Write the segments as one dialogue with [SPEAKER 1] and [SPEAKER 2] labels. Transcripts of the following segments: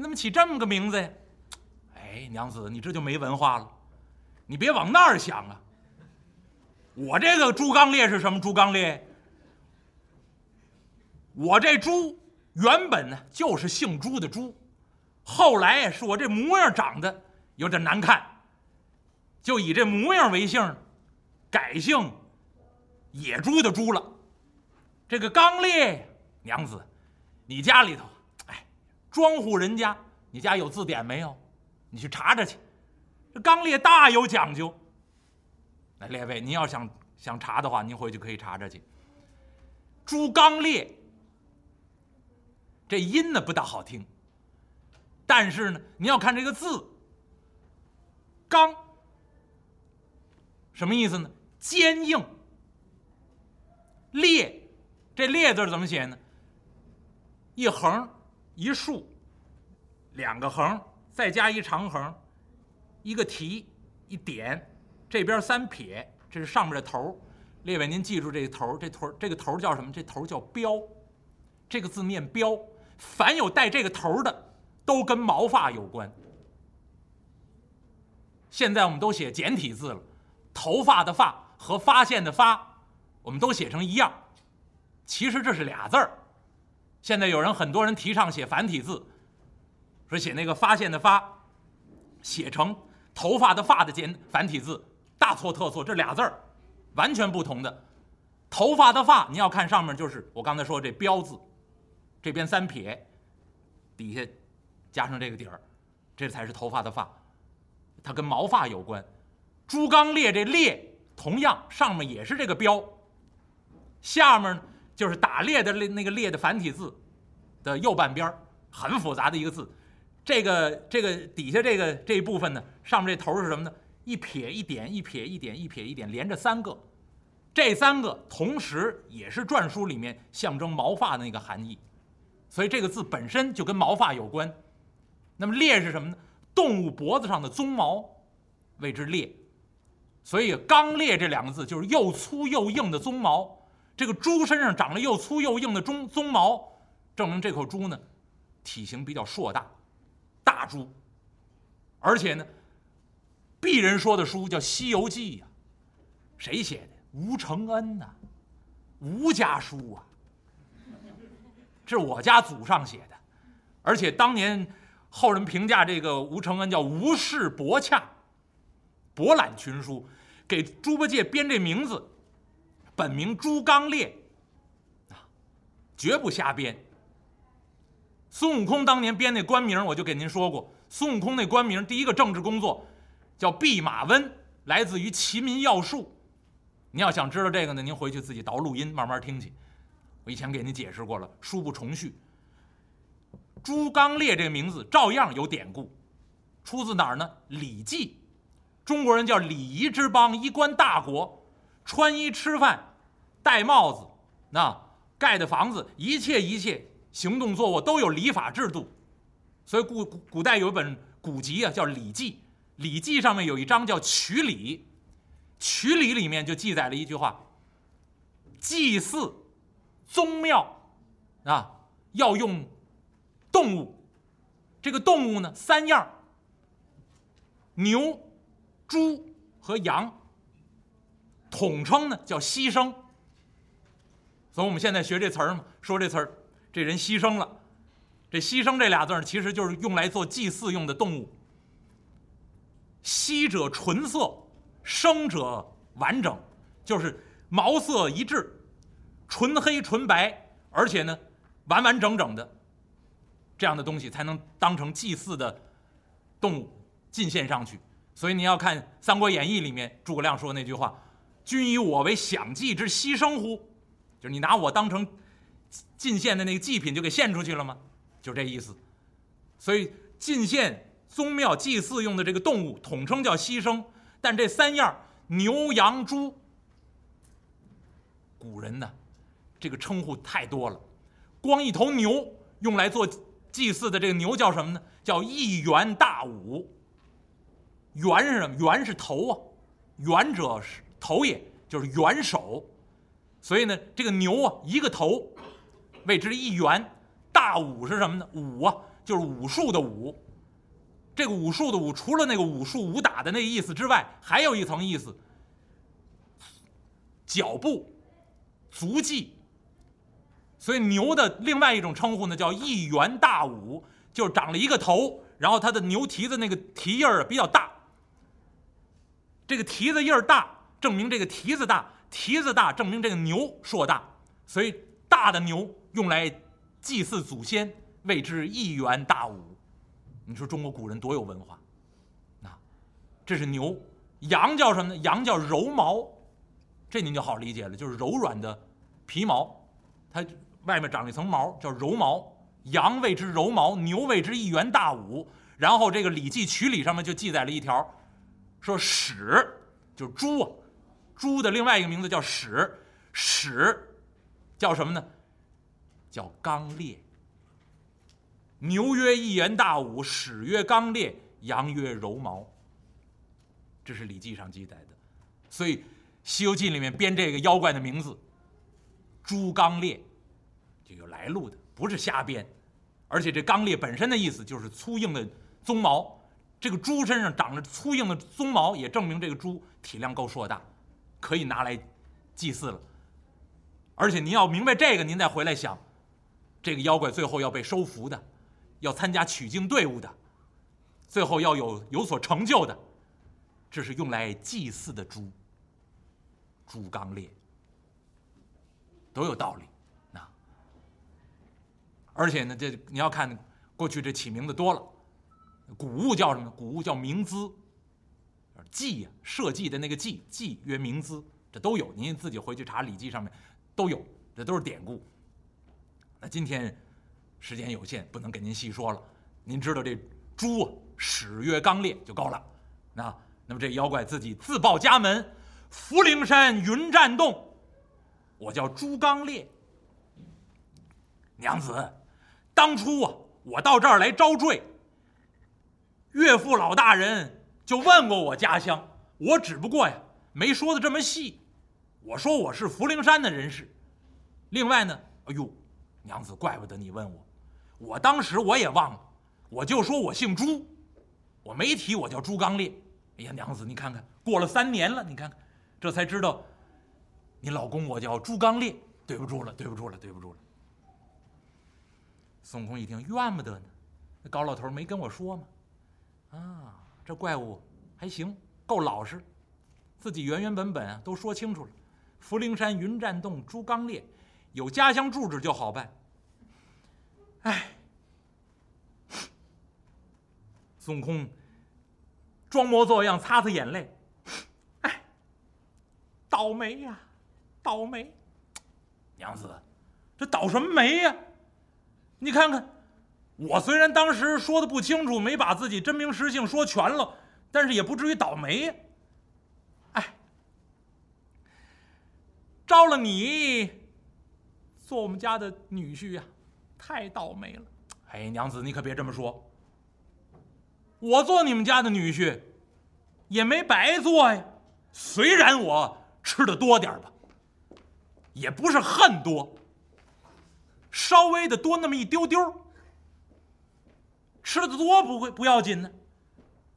[SPEAKER 1] 你怎么起这么个名字呀？哎，娘子，你这就没文化了，你别往那儿想啊。我这个猪刚烈是什么猪刚烈？我这猪原本呢就是姓朱的朱，后来是我这模样长得有点难看，就以这模样为姓，改姓野猪的猪了。这个刚烈娘子，你家里头，庄户人家，你家有字典没有？你去查查去。这刚烈大有讲究。那列位，您要想想查的话，您回去可以查查去。朱刚烈，这音呢不大好听，但是呢，你要看这个字，刚什么意思呢？坚硬。烈，这烈字怎么写呢？一横一竖，两个横，再加一长横，一个提一点。这边三撇，这是上面的头列位，您记住这个头这头儿这个头儿叫什么？这头儿叫标，这个字念标。凡有带这个头儿的，都跟毛发有关。现在我们都写简体字了，头发的发和发现的发，我们都写成一样。其实这是俩字儿。现在有人很多人提倡写繁体字，说写那个发现的发，写成头发的发的简繁体字。大错特错，这俩字儿完全不同的。头发的发，你要看上面就是我刚才说这标字，这边三撇，底下加上这个底儿，这才是头发的发，它跟毛发有关。朱刚烈这烈，同样上面也是这个标，下面呢就是打猎的那那个猎的繁体字的右半边很复杂的一个字。这个这个底下这个这一部分呢，上面这头是什么呢？一撇一点，一撇一点，一撇一点，连着三个，这三个同时也是篆书里面象征毛发的那个含义，所以这个字本身就跟毛发有关。那么猎是什么呢？动物脖子上的鬃毛，谓之猎。所以刚烈这两个字就是又粗又硬的鬃毛。这个猪身上长了又粗又硬的鬃鬃毛，证明这口猪呢，体型比较硕大，大猪，而且呢。鄙人说的书叫《西游记》呀，谁写的？吴承恩呐，吴家书啊，这是我家祖上写的，而且当年后人评价这个吴承恩叫吴氏博洽，博览群书，给猪八戒编这名字，本名朱刚烈，啊，绝不瞎编。孙悟空当年编那官名，我就给您说过，孙悟空那官名第一个政治工作。叫弼马温，来自于《齐民要术》。您要想知道这个呢，您回去自己倒录音，慢慢听去。我以前给您解释过了，书不重叙。朱刚烈这个名字照样有典故，出自哪儿呢？《礼记》。中国人叫礼仪之邦，衣冠大国，穿衣吃饭、戴帽子、那盖的房子，一切一切行动坐卧都有礼法制度。所以古古代有一本古籍啊，叫《礼记》。《礼记》上面有一章叫《曲礼》，《曲礼》里面就记载了一句话：祭祀宗庙啊，要用动物。这个动物呢，三样：牛、猪和羊。统称呢叫牺牲。所以我们现在学这词儿嘛，说这词儿，这人牺牲了。这“牺牲”这俩字儿，其实就是用来做祭祀用的动物。稀者纯色，生者完整，就是毛色一致，纯黑纯白，而且呢完完整整的，这样的东西才能当成祭祀的动物进献上去。所以你要看《三国演义》里面诸葛亮说那句话：“君以我为享祭之牺牲乎？”就是你拿我当成进献的那个祭品就给献出去了吗？就这意思。所以进献。宗庙祭祀用的这个动物统称叫牺牲，但这三样牛羊猪，古人呢，这个称呼太多了。光一头牛用来做祭祀的这个牛叫什么呢？叫一元大武。元是什么？元是头啊，元者是头，也就是元首。所以呢，这个牛啊，一个头，谓之一元。大武是什么呢？武啊。就是武术的武。这个武术的武，除了那个武术武打的那个意思之外，还有一层意思：脚步、足迹。所以牛的另外一种称呼呢，叫一元大武，就是长了一个头，然后它的牛蹄子那个蹄印儿比较大。这个蹄子印儿大，证明这个蹄子大；蹄子大，证明这个牛硕大。所以大的牛用来祭祀祖先，谓之一元大武。你说中国古人多有文化，那这是牛。羊叫什么呢？羊叫柔毛，这您就好理解了，就是柔软的皮毛，它。外面长了一层毛，叫柔毛。羊谓之柔毛，牛谓之一元大武。然后这个《礼记曲礼》上面就记载了一条，说豕就是猪啊，猪的另外一个名字叫屎”，屎叫什么呢？叫刚烈。牛曰一元大武，屎曰刚烈，羊曰柔毛。这是《礼记》上记载的。所以《西游记》里面编这个妖怪的名字，猪刚烈。就有来路的，不是瞎编，而且这刚烈本身的意思就是粗硬的鬃毛，这个猪身上长着粗硬的鬃毛，也证明这个猪体量够硕大，可以拿来祭祀了。而且您要明白这个，您再回来想，这个妖怪最后要被收服的，要参加取经队伍的，最后要有有所成就的，这是用来祭祀的猪。猪刚烈，都有道理。而且呢，这你要看过去这起名字多了，古物叫什么？古物叫名资，计呀，社稷的那个计，计曰名资，这都有。您自己回去查《礼记》上面都有，这都是典故。那今天时间有限，不能给您细说了。您知道这猪啊始曰刚烈就够了。那那么这妖怪自己自报家门：福陵山云栈洞，我叫朱刚烈，娘子。当初啊，我到这儿来招赘，岳父老大人就问过我家乡，我只不过呀没说的这么细，我说我是福陵山的人士。另外呢，哎呦，娘子，怪不得你问我，我当时我也忘了，我就说我姓朱，我没提我叫朱刚烈。哎呀，娘子，你看看，过了三年了，你看看，这才知道，你老公我叫朱刚烈，对不住了，对不住了，对不住了。孙悟空一听，怨不得呢，那高老头没跟我说吗？啊，这怪物还行，够老实，自己原原本本啊都说清楚了。福陵山云栈洞朱刚烈，有家乡住址就好办。哎，孙悟空装模作样擦擦眼泪，哎，倒霉呀，倒霉！娘子，这倒什么霉呀？你看看，我虽然当时说的不清楚，没把自己真名实姓说全了，但是也不至于倒霉呀。哎，招了你做我们家的女婿呀，太倒霉了。哎，娘子，你可别这么说。我做你们家的女婿，也没白做呀。虽然我吃的多点吧，也不是恨多。稍微的多那么一丢丢，吃的多不会不要紧呢。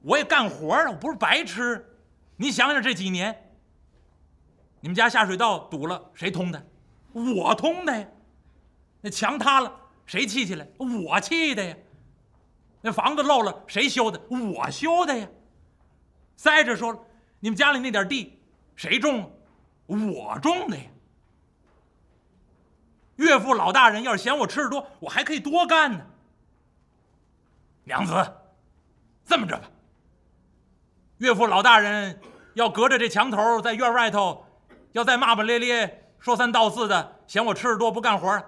[SPEAKER 1] 我也干活了，我不是白吃。你想想这几年，你们家下水道堵了，谁通的？我通的呀。那墙塌了，谁砌起来？我砌的呀。那房子漏了，谁修的？我修的呀。再者说了，你们家里那点地，谁种啊？我种的呀。岳父老大人要是嫌我吃的多，我还可以多干呢。娘子，这么着吧，岳父老大人要隔着这墙头在院外头，要再骂骂咧咧、说三道四的，嫌我吃的多不干活。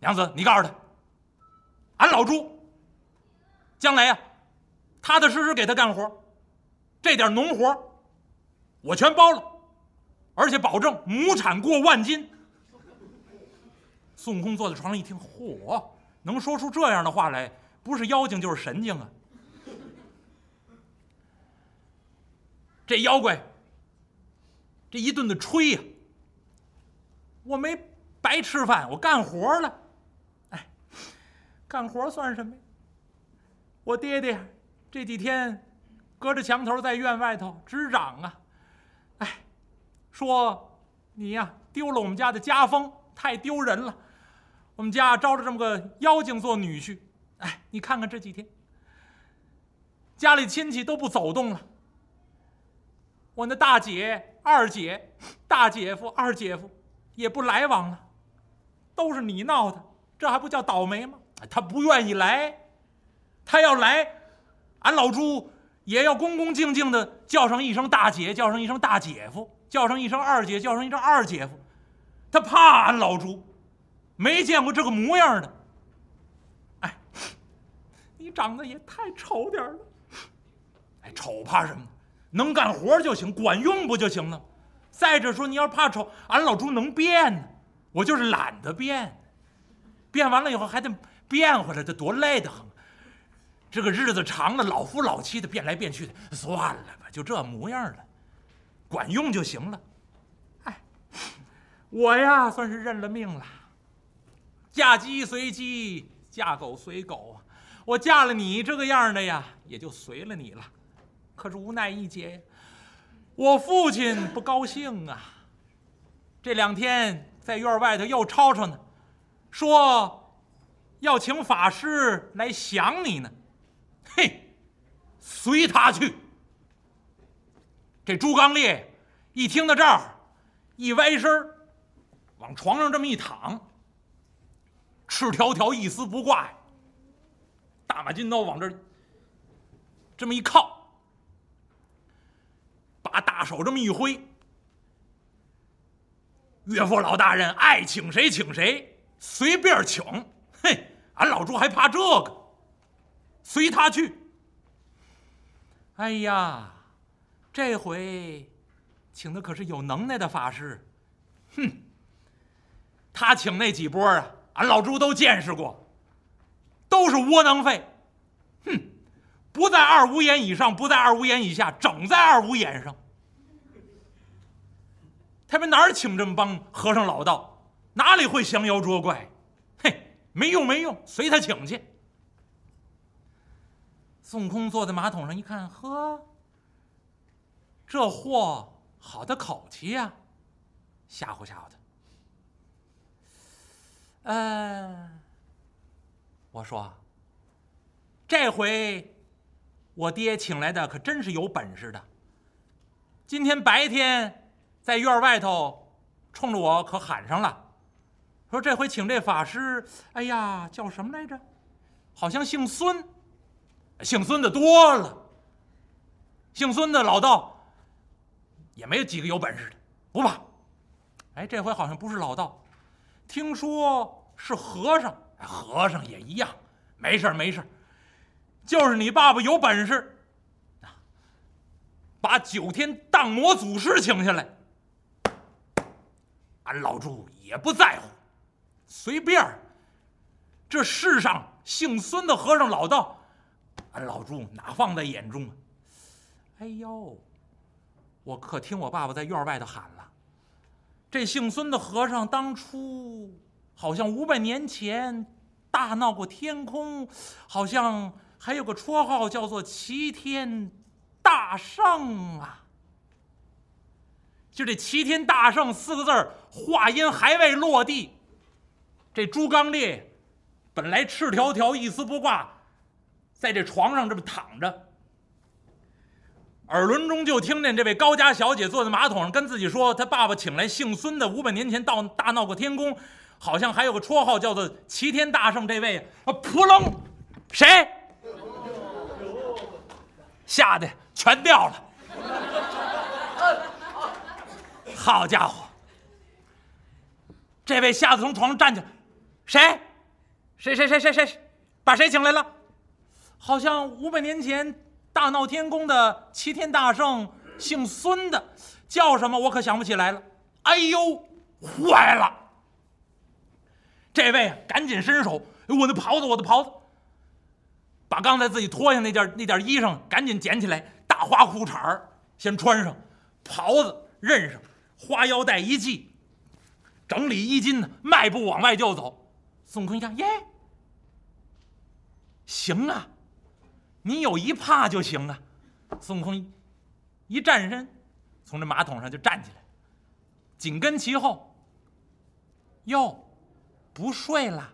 [SPEAKER 1] 娘子，你告诉他，俺老朱将来呀，踏踏实实给他干活，这点农活我全包了，而且保证亩产过万斤。孙悟空坐在床上一听，嚯，能说出这样的话来，不是妖精就是神经啊！这妖怪，这一顿的吹呀，我没白吃饭，我干活了。哎，干活算什么呀？我爹爹这几天隔着墙头在院外头直嚷啊，哎，说你呀丢了我们家的家风，太丢人了。我们家招了这么个妖精做女婿，哎，你看看这几天，家里亲戚都不走动了。我那大姐、二姐、大姐夫、二姐夫也不来往了，都是你闹的，这还不叫倒霉吗？他不愿意来，他要来，俺老朱也要恭恭敬敬的叫上一声大姐，叫上一声大姐夫，叫上一声二姐，叫上一声二姐夫，他怕俺老朱。没见过这个模样的，你长得也太丑点了，哎，丑怕什么？能干活就行，管用不就行了？再者说，你要怕丑，俺老朱能变呢，我就是懒得变，变完了以后还得变回来，这多累得很。这个日子长了，老夫老妻的变来变去的，算了吧，就这模样了，管用就行了。哎，我呀，算是认了命了。嫁鸡随鸡，嫁狗随狗啊！我嫁了你这个样的呀，也就随了你了。可是无奈一劫，我父亲不高兴啊。这两天在院外头又吵吵呢，说要请法师来降你呢。嘿，随他去。这朱刚烈一听到这儿，一歪身往床上这么一躺。赤条条，一丝不挂呀！大马金刀往这这么一靠，把大手这么一挥，岳父老大人爱请谁请谁，随便请。嘿，俺老朱还怕这个？随他去。哎呀，这回请的可是有能耐的法师。哼，他请那几波啊！俺老朱都见识过，都是窝囊废，哼，不在二五眼以上，不在二五眼以下，整在二五眼上。他们哪儿请这么帮和尚老道？哪里会降妖捉怪？嘿，没用没用，随他请去。孙悟空坐在马桶上一看，呵，这货好的口气呀，吓唬吓唬他。嗯，我说，这回我爹请来的可真是有本事的。今天白天在院外头冲着我可喊上了，说这回请这法师，哎呀，叫什么来着？好像姓孙，姓孙的多了。姓孙的老道也没有几个有本事的，不怕。哎，这回好像不是老道，听说。是和尚，和尚也一样，没事没事就是你爸爸有本事，把九天荡魔祖师请下来，俺老朱也不在乎，随便这世上姓孙的和尚老道，俺老朱哪放在眼中啊？哎呦，我可听我爸爸在院外头喊了，这姓孙的和尚当初。好像五百年前大闹过天空，好像还有个绰号叫做齐天大圣啊！就这“齐天大圣”四个字儿，话音还未落地，这朱刚烈本来赤条条、一丝不挂，在这床上这么躺着，耳轮中就听见这位高家小姐坐在马桶上跟自己说：“他爸爸请来姓孙的，五百年前到大闹过天宫。”好像还有个绰号叫做齐天大圣，这位啊，扑棱，谁？吓得全掉了。好家伙，这位吓得从床上站起来，谁？谁谁谁谁谁？把谁请来了？好像五百年前大闹天宫的齐天大圣，姓孙的，叫什么？我可想不起来了。哎呦，坏了！这位赶紧伸手，我的袍子，我的袍子，把刚才自己脱下那件那件衣裳赶紧捡起来，大花裤衩儿先穿上，袍子认上，花腰带一系，整理衣襟呢，迈步往外就走。孙悟空一看，耶，行啊，你有一怕就行啊。孙悟空一一站身，从这马桶上就站起来，紧跟其后。哟，不睡了？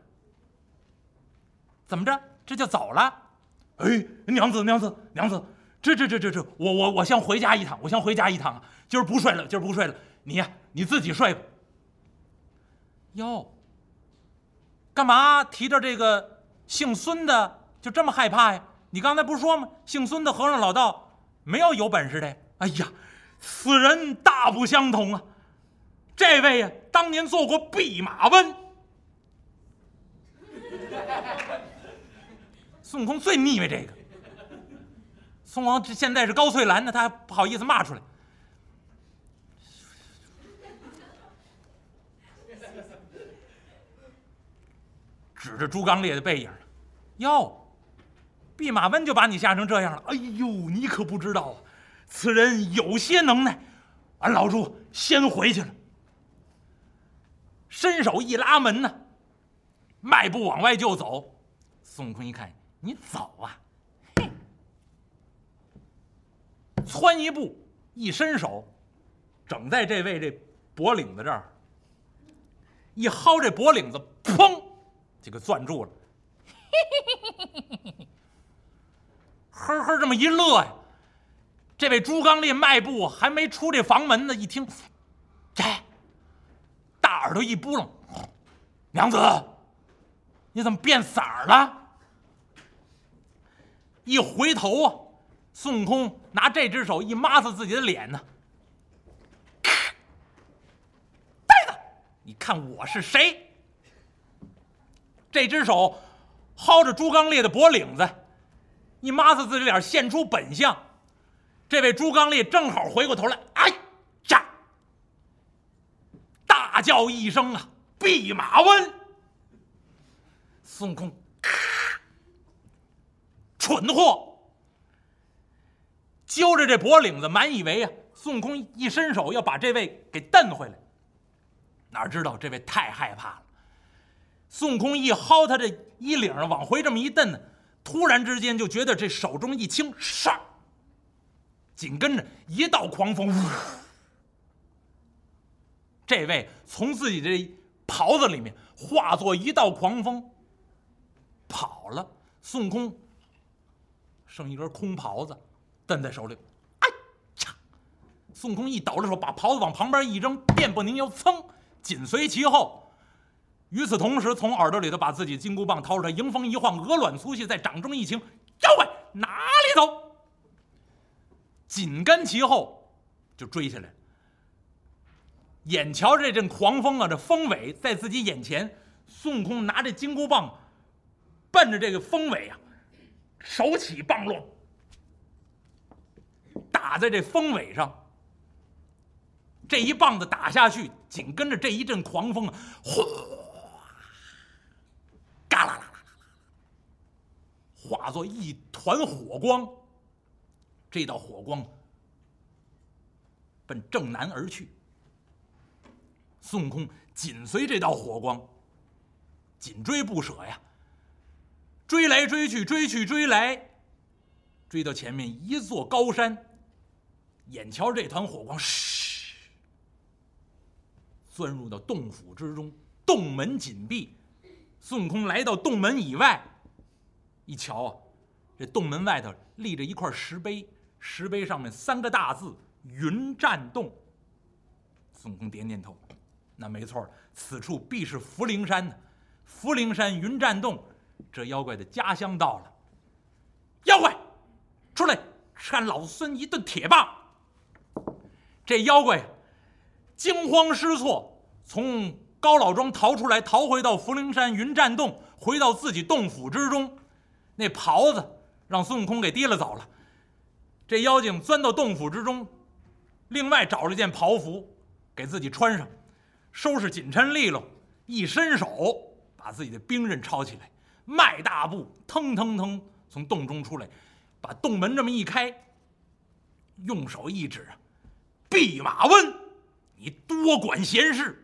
[SPEAKER 1] 怎么着？这就走了？哎，娘子，娘子，娘子，这这这这这，我我我先回家一趟，我先回家一趟啊！今儿不睡了，今儿不睡了，你呀，你自己睡吧。哟，干嘛提着这个姓孙的就这么害怕呀？你刚才不是说吗？姓孙的和尚老道没有有本事的。哎呀，此人大不相同啊！这位呀，当年做过弼马温。孙悟空最腻歪这个。孙王这现在是高翠兰呢，他还不好意思骂出来。指着朱刚烈的背影，哟，弼马温就把你吓成这样了。哎呦，你可不知道啊，此人有些能耐。俺老朱先回去了。伸手一拉门呢，迈步往外就走。孙悟空一看，你走啊，嘿，窜一步，一伸手，整在这位这脖领子这儿，一薅这脖领子，砰！就给攥住了，嘿嘿嘿嘿嘿嘿嘿呵呵，这么一乐呀，这位朱刚烈迈步还没出这房门呢，一听，这大耳朵一扑棱，娘子，你怎么变色儿了？一回头啊，孙悟空拿这只手一抹擦自己的脸呢，呆子，你看我是谁？这只手薅着朱刚烈的脖领子，一抹子自己脸，现出本相。这位朱刚烈正好回过头来，哎呀！大叫一声啊，弼马温！孙悟空，蠢货，揪着这脖领子，满以为啊，孙悟空一伸手要把这位给蹬回来，哪知道这位太害怕了。孙悟空一薅他这衣领，往回这么一蹬呢，突然之间就觉得这手中一轻，唰，紧跟着一道狂风，这位从自己这袍子里面化作一道狂风，跑了。孙悟空剩一根空袍子，蹬在手里，哎呀！孙悟空一抖着手，把袍子往旁边一扔，变不宁腰，噌，紧随其后。与此同时，从耳朵里头把自己金箍棒掏出来，迎风一晃，鹅卵粗细，在掌中一擎，妖怪哪里走？紧跟其后就追下来。眼瞧这阵狂风啊，这风尾在自己眼前，孙悟空拿着金箍棒，奔着这个风尾啊，手起棒落，打在这风尾上。这一棒子打下去，紧跟着这一阵狂风啊，呼！化作一团火光，这道火光奔正南而去。孙悟空紧随这道火光，紧追不舍呀，追来追去，追去追来，追到前面一座高山，眼瞧这团火光，嘘，钻入到洞府之中，洞门紧闭。孙悟空来到洞门以外。一瞧啊，这洞门外头立着一块石碑，石碑上面三个大字“云栈洞”。孙悟空点点头，那没错，此处必是福陵山呢。福陵山云栈洞，这妖怪的家乡到了。妖怪，出来，扇老孙一顿铁棒！这妖怪惊慌失措，从高老庄逃出来，逃回到福陵山云栈洞，回到自己洞府之中。那袍子让孙悟空给提了走了，这妖精钻到洞府之中，另外找了件袍服给自己穿上，收拾紧抻利落，一伸手把自己的兵刃抄起来，迈大步腾腾腾从洞中出来，把洞门这么一开，用手一指：“弼马温，你多管闲事。”